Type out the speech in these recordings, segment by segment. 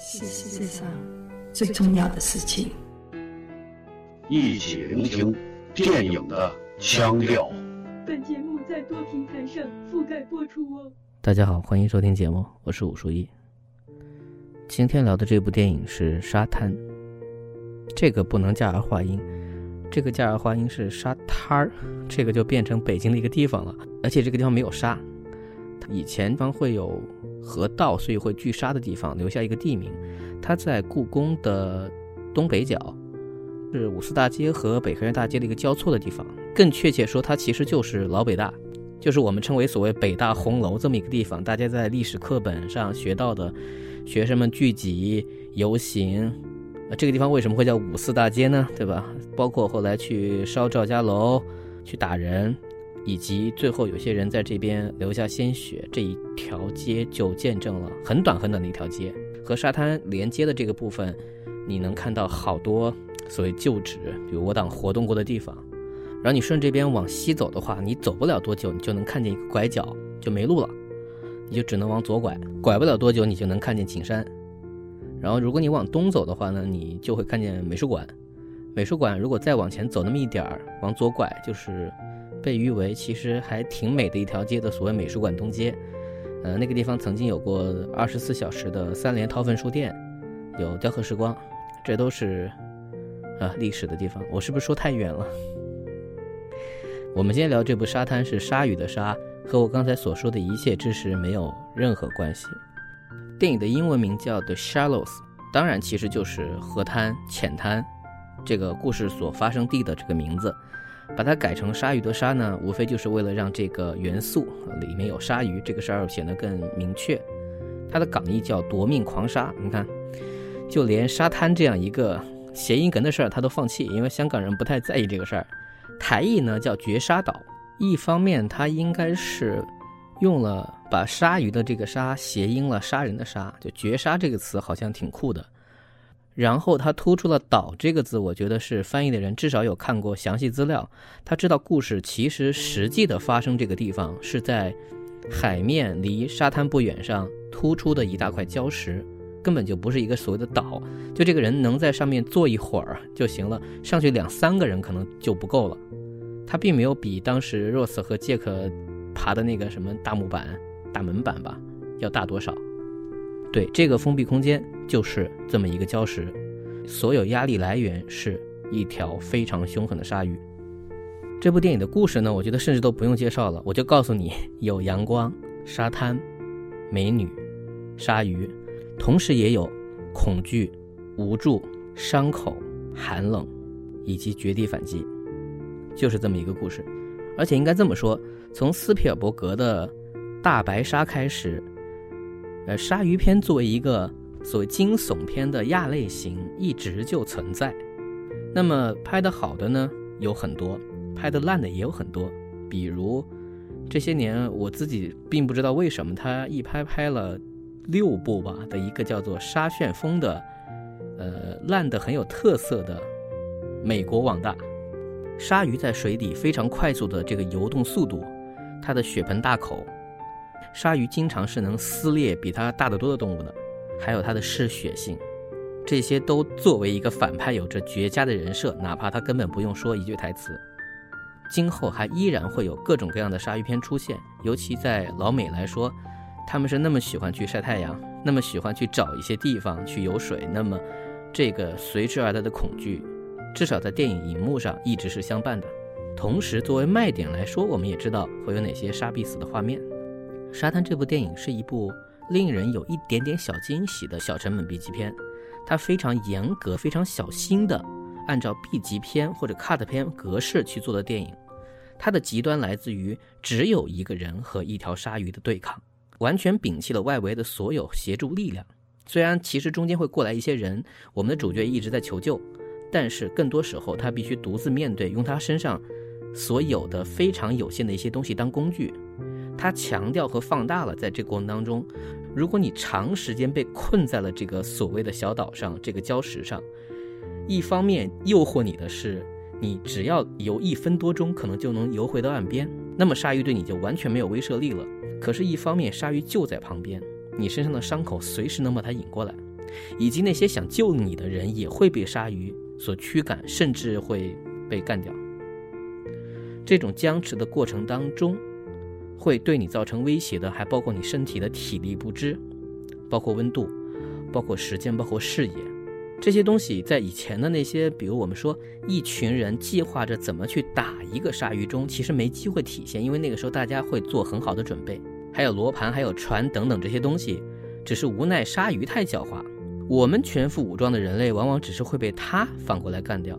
是世界上最重要的事情。一起聆听电影的腔调。本节目在多平台上覆盖播出哦。大家好，欢迎收听节目，我是武书一。今天聊的这部电影是《沙滩》，这个不能加儿化音，这个加儿化音是沙滩儿，这个就变成北京的一个地方了，而且这个地方没有沙，以前方会有河道，所以会聚沙的地方留下一个地名，它在故宫的东北角，是五四大街和北河沿大街的一个交错的地方，更确切说，它其实就是老北大。就是我们称为所谓北大红楼这么一个地方，大家在历史课本上学到的，学生们聚集游行，啊，这个地方为什么会叫五四大街呢？对吧？包括后来去烧赵家楼、去打人，以及最后有些人在这边留下鲜血，这一条街就见证了很短很短的一条街和沙滩连接的这个部分，你能看到好多所谓旧址，比如我党活动过的地方。然后你顺这边往西走的话，你走不了多久，你就能看见一个拐角，就没路了，你就只能往左拐。拐不了多久，你就能看见景山。然后如果你往东走的话呢，你就会看见美术馆。美术馆如果再往前走那么一点儿，往左拐就是被誉为其实还挺美的一条街的所谓美术馆东街。呃，那个地方曾经有过二十四小时的三联韬奋书店，有雕刻时光，这都是啊历史的地方。我是不是说太远了？我们今天聊这部《沙滩》是鲨鱼的鲨，和我刚才所说的一切知识没有任何关系。电影的英文名叫《The Shallows》，当然其实就是河滩、浅滩这个故事所发生地的这个名字。把它改成鲨鱼的鲨呢，无非就是为了让这个元素里面有鲨鱼这个事儿显得更明确。它的港译叫夺命狂鲨，你看，就连沙滩这样一个谐音梗的事儿，他都放弃，因为香港人不太在意这个事儿。台译呢叫绝杀岛，一方面它应该是用了把鲨鱼的这个鲨谐音了杀人的杀，就绝杀这个词好像挺酷的。然后他突出了岛这个字，我觉得是翻译的人至少有看过详细资料，他知道故事其实实际的发生这个地方是在海面离沙滩不远上突出的一大块礁石。根本就不是一个所谓的岛，就这个人能在上面坐一会儿就行了，上去两三个人可能就不够了。他并没有比当时 Rose 和杰克爬的那个什么大木板、大门板吧要大多少。对，这个封闭空间就是这么一个礁石，所有压力来源是一条非常凶狠的鲨鱼。这部电影的故事呢，我觉得甚至都不用介绍了，我就告诉你：有阳光、沙滩、美女、鲨鱼。同时也有恐惧、无助、伤口、寒冷，以及绝地反击，就是这么一个故事。而且应该这么说，从斯皮尔伯格的《大白鲨》开始，呃，鲨鱼片作为一个所谓惊悚片的亚类型，一直就存在。那么拍的好的呢有很多，拍的烂的也有很多。比如这些年我自己并不知道为什么他一拍拍了。六部吧的一个叫做《沙旋风》的，呃，烂的很有特色的美国网大，鲨鱼在水底非常快速的这个游动速度，它的血盆大口，鲨鱼经常是能撕裂比它大得多的动物的，还有他的嗜血性，这些都作为一个反派有着绝佳的人设，哪怕他根本不用说一句台词，今后还依然会有各种各样的鲨鱼片出现，尤其在老美来说。他们是那么喜欢去晒太阳，那么喜欢去找一些地方去游水，那么这个随之而来的恐惧，至少在电影荧幕上一直是相伴的。同时，作为卖点来说，我们也知道会有哪些杀必死的画面。《沙滩》这部电影是一部令人有一点点小惊喜的小成本 B 级片，它非常严格、非常小心的按照 B 级片或者 Cut 片格式去做的电影。它的极端来自于只有一个人和一条鲨鱼的对抗。完全摒弃了外围的所有协助力量，虽然其实中间会过来一些人，我们的主角一直在求救，但是更多时候他必须独自面对，用他身上所有的非常有限的一些东西当工具。他强调和放大了在这过程当中，如果你长时间被困在了这个所谓的小岛上，这个礁石上，一方面诱惑你的是，你只要游一分多钟，可能就能游回到岸边，那么鲨鱼对你就完全没有威慑力了。可是，一方面鲨鱼就在旁边，你身上的伤口随时能把它引过来，以及那些想救你的人也会被鲨鱼所驱赶，甚至会被干掉。这种僵持的过程当中，会对你造成威胁的，还包括你身体的体力不支，包括温度，包括时间，包括视野。这些东西在以前的那些，比如我们说一群人计划着怎么去打一个鲨鱼中，其实没机会体现，因为那个时候大家会做很好的准备，还有罗盘，还有船等等这些东西，只是无奈鲨鱼太狡猾，我们全副武装的人类往往只是会被它反过来干掉。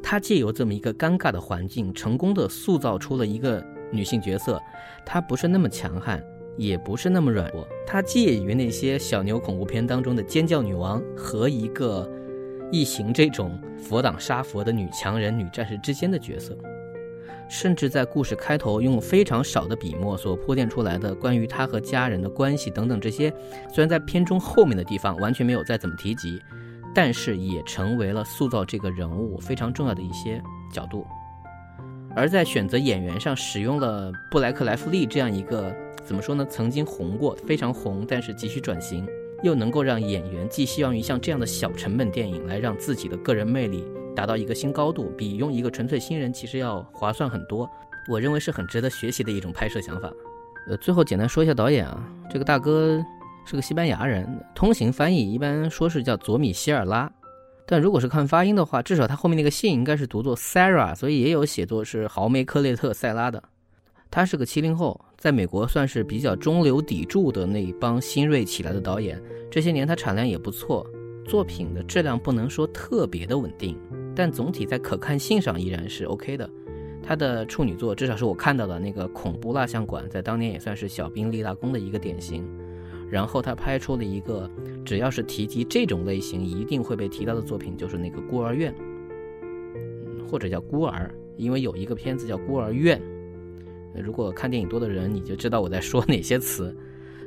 它借由这么一个尴尬的环境，成功的塑造出了一个女性角色，她不是那么强悍。也不是那么软弱，她介于那些小牛恐怖片当中的尖叫女王和一个异形这种佛挡杀佛的女强人、女战士之间的角色，甚至在故事开头用非常少的笔墨所铺垫出来的关于她和家人的关系等等这些，虽然在片中后面的地方完全没有再怎么提及，但是也成为了塑造这个人物非常重要的一些角度。而在选择演员上，使用了布莱克莱弗利这样一个。怎么说呢？曾经红过，非常红，但是急需转型，又能够让演员寄希望于像这样的小成本电影来让自己的个人魅力达到一个新高度，比用一个纯粹新人其实要划算很多。我认为是很值得学习的一种拍摄想法。呃，最后简单说一下导演啊，这个大哥是个西班牙人，通行翻译一般说是叫佐米希尔拉，但如果是看发音的话，至少他后面那个姓应该是读作 Sarah，所以也有写作是豪梅科列特塞拉的。他是个七零后。在美国算是比较中流砥柱的那一帮新锐起来的导演，这些年他产量也不错，作品的质量不能说特别的稳定，但总体在可看性上依然是 OK 的。他的处女作，至少是我看到的那个恐怖蜡像馆，在当年也算是小兵立大功的一个典型。然后他拍出了一个，只要是提及这种类型一定会被提到的作品，就是那个孤儿院，或者叫孤儿，因为有一个片子叫孤儿院。如果看电影多的人，你就知道我在说哪些词，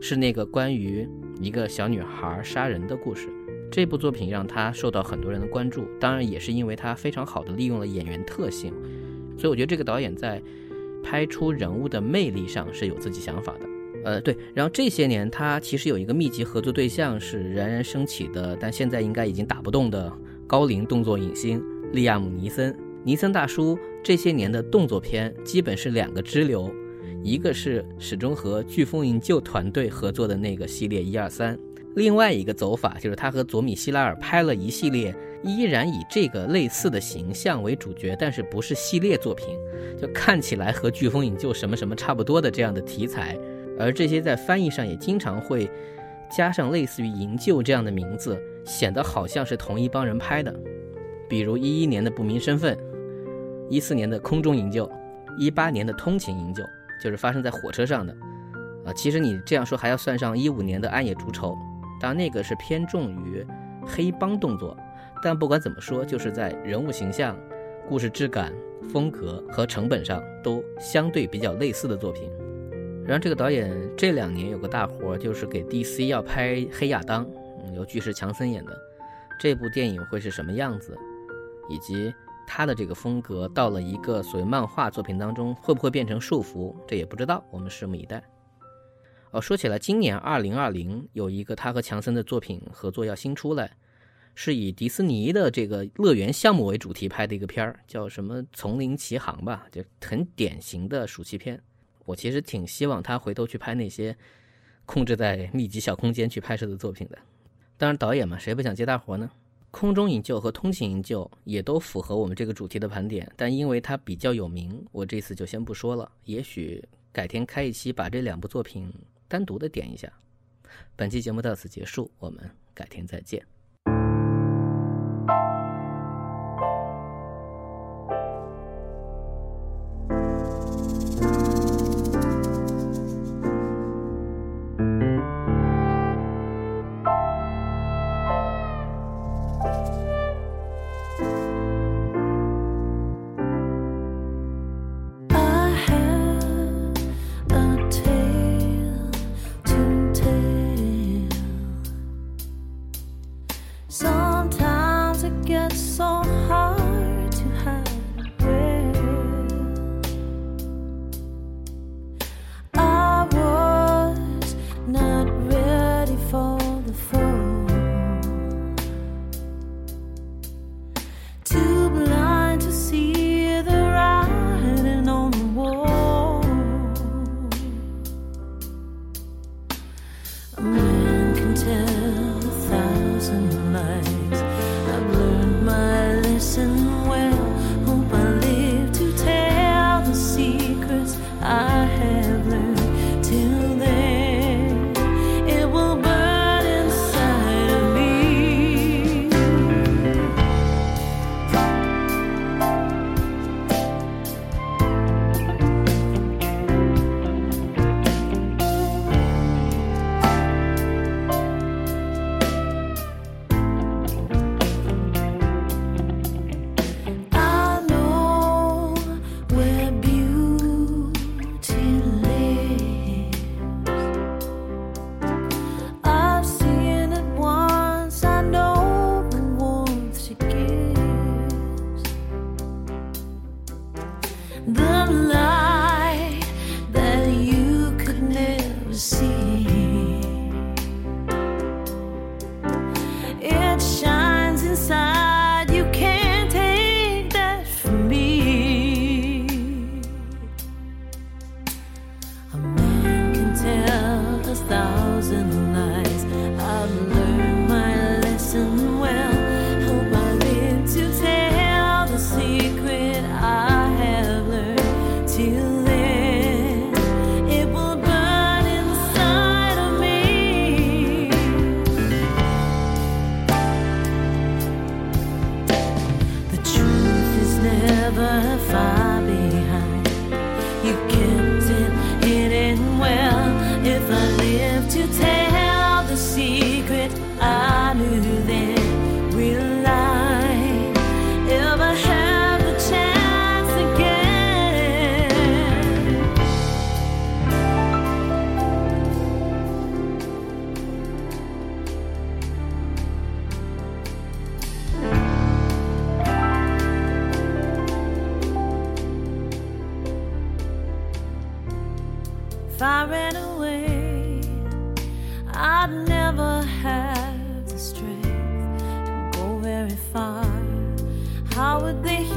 是那个关于一个小女孩杀人的故事。这部作品让他受到很多人的关注，当然也是因为他非常好的利用了演员特性。所以我觉得这个导演在拍出人物的魅力上是有自己想法的。呃，对。然后这些年他其实有一个密集合作对象是冉冉升起的，但现在应该已经打不动的高龄动作影星利亚姆·尼森。尼森大叔这些年的动作片基本是两个支流，一个是始终和飓风营救团队合作的那个系列一二三，另外一个走法就是他和佐米希拉尔拍了一系列依然以这个类似的形象为主角，但是不是系列作品，就看起来和飓风营救什么什么差不多的这样的题材，而这些在翻译上也经常会加上类似于营救这样的名字，显得好像是同一帮人拍的，比如一一年的不明身份。一四年的空中营救，一八年的通勤营救，就是发生在火车上的，啊，其实你这样说还要算上一五年的暗夜逐仇，当然那个是偏重于黑帮动作，但不管怎么说，就是在人物形象、故事质感、风格和成本上都相对比较类似的作品。然后这个导演这两年有个大活，就是给 DC 要拍《黑亚当》，由巨石强森演的，这部电影会是什么样子，以及。他的这个风格到了一个所谓漫画作品当中，会不会变成束缚？这也不知道，我们拭目以待。哦，说起来，今年二零二零有一个他和强森的作品合作要新出来，是以迪士尼的这个乐园项目为主题拍的一个片儿，叫什么《丛林奇航》吧，就很典型的暑期片。我其实挺希望他回头去拍那些控制在密集小空间去拍摄的作品的。当然，导演嘛，谁不想接大活呢？空中营救和通勤营救也都符合我们这个主题的盘点，但因为它比较有名，我这次就先不说了。也许改天开一期，把这两部作品单独的点一下。本期节目到此结束，我们改天再见。well if I live to tell. if I ran away, I'd never have the strength to go very far. How would they?